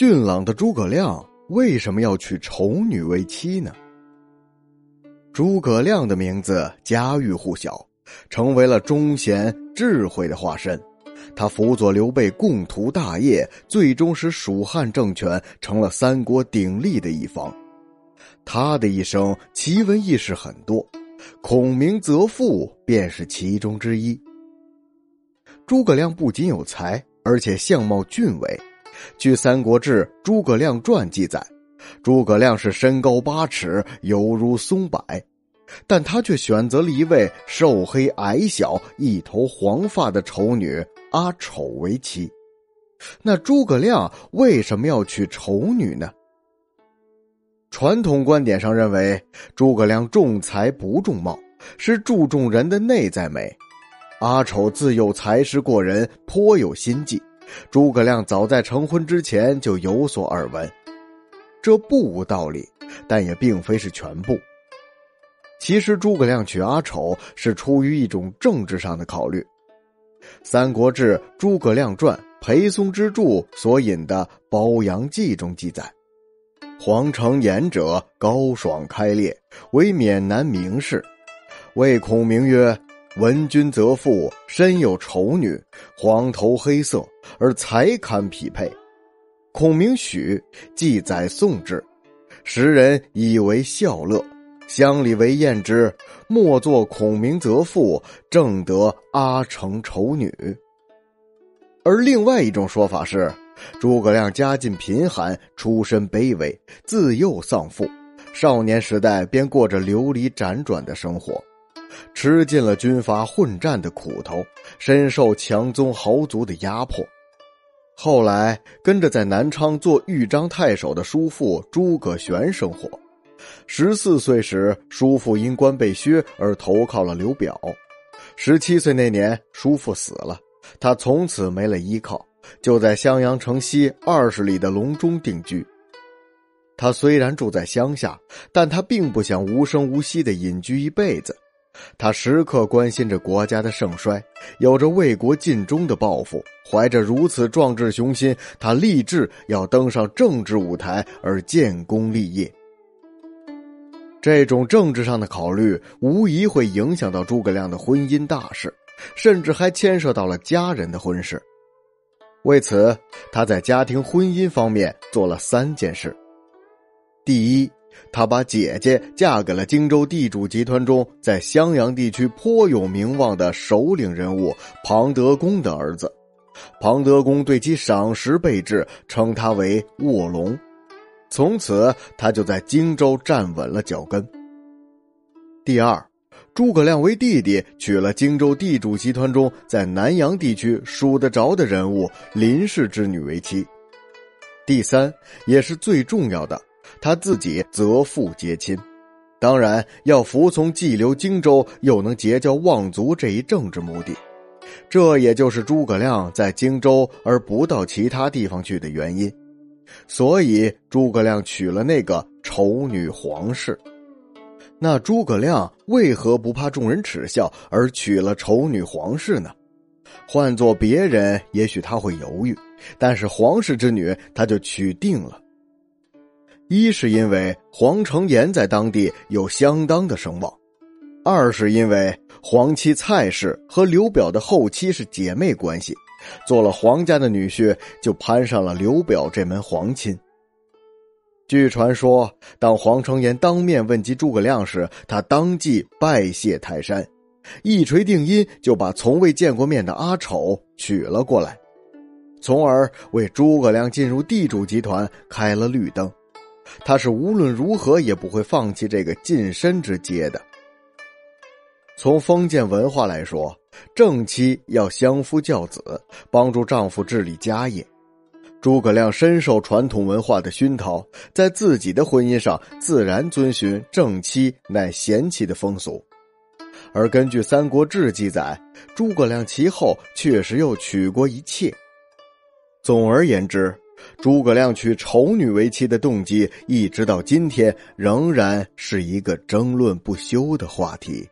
俊朗的诸葛亮为什么要娶丑女为妻呢？诸葛亮的名字家喻户晓，成为了忠贤智慧的化身。他辅佐刘备共图大业，最终使蜀汉政权成了三国鼎立的一方。他的一生奇闻异事很多，孔明择父便是其中之一。诸葛亮不仅有才，而且相貌俊伟。据《三国志·诸葛亮传》记载，诸葛亮是身高八尺，犹如松柏，但他却选择了一位瘦黑矮小、一头黄发的丑女阿丑为妻。那诸葛亮为什么要娶丑女呢？传统观点上认为，诸葛亮重才不重貌，是注重人的内在美。阿丑自幼才识过人，颇有心计。诸葛亮早在成婚之前就有所耳闻，这不无道理，但也并非是全部。其实诸葛亮娶阿丑是出于一种政治上的考虑，《三国志·诸葛亮传》裴松之著所引的《褒阳记》中记载：“黄承彦者高爽开烈，为免南名士，谓孔明曰。”闻君则妇，身有丑女，黄头黑色，而才堪匹配。孔明许，记载宋之，时人以为笑乐，乡里为艳之。莫作孔明则妇，正得阿成丑女。而另外一种说法是，诸葛亮家境贫寒，出身卑微，自幼丧父，少年时代便过着流离辗转的生活。吃尽了军阀混战的苦头，深受强宗豪族的压迫。后来跟着在南昌做豫章太守的叔父诸葛玄生活。十四岁时，叔父因官被削而投靠了刘表。十七岁那年，叔父死了，他从此没了依靠，就在襄阳城西二十里的隆中定居。他虽然住在乡下，但他并不想无声无息的隐居一辈子。他时刻关心着国家的盛衰，有着为国尽忠的抱负。怀着如此壮志雄心，他立志要登上政治舞台而建功立业。这种政治上的考虑，无疑会影响到诸葛亮的婚姻大事，甚至还牵涉到了家人的婚事。为此，他在家庭婚姻方面做了三件事：第一，他把姐姐嫁给了荆州地主集团中在襄阳地区颇有名望的首领人物庞德公的儿子，庞德公对其赏识备至，称他为卧龙。从此，他就在荆州站稳了脚跟。第二，诸葛亮为弟弟娶了荆州地主集团中在南阳地区数得着的人物林氏之女为妻。第三，也是最重要的。他自己择父结亲，当然要服从既留荆州又能结交望族这一政治目的，这也就是诸葛亮在荆州而不到其他地方去的原因。所以诸葛亮娶了那个丑女皇氏。那诸葛亮为何不怕众人耻笑而娶了丑女皇氏呢？换做别人，也许他会犹豫，但是皇室之女，他就娶定了。一是因为黄承彦在当地有相当的声望，二是因为黄妻蔡氏和刘表的后妻是姐妹关系，做了黄家的女婿就攀上了刘表这门皇亲。据传说，当黄承彦当面问及诸葛亮时，他当即拜谢泰山，一锤定音，就把从未见过面的阿丑娶了过来，从而为诸葛亮进入地主集团开了绿灯。他是无论如何也不会放弃这个近身之阶的。从封建文化来说，正妻要相夫教子，帮助丈夫治理家业。诸葛亮深受传统文化的熏陶，在自己的婚姻上自然遵循正妻乃贤妻的风俗。而根据《三国志》记载，诸葛亮其后确实又娶过一妾。总而言之。诸葛亮娶丑女为妻的动机，一直到今天仍然是一个争论不休的话题。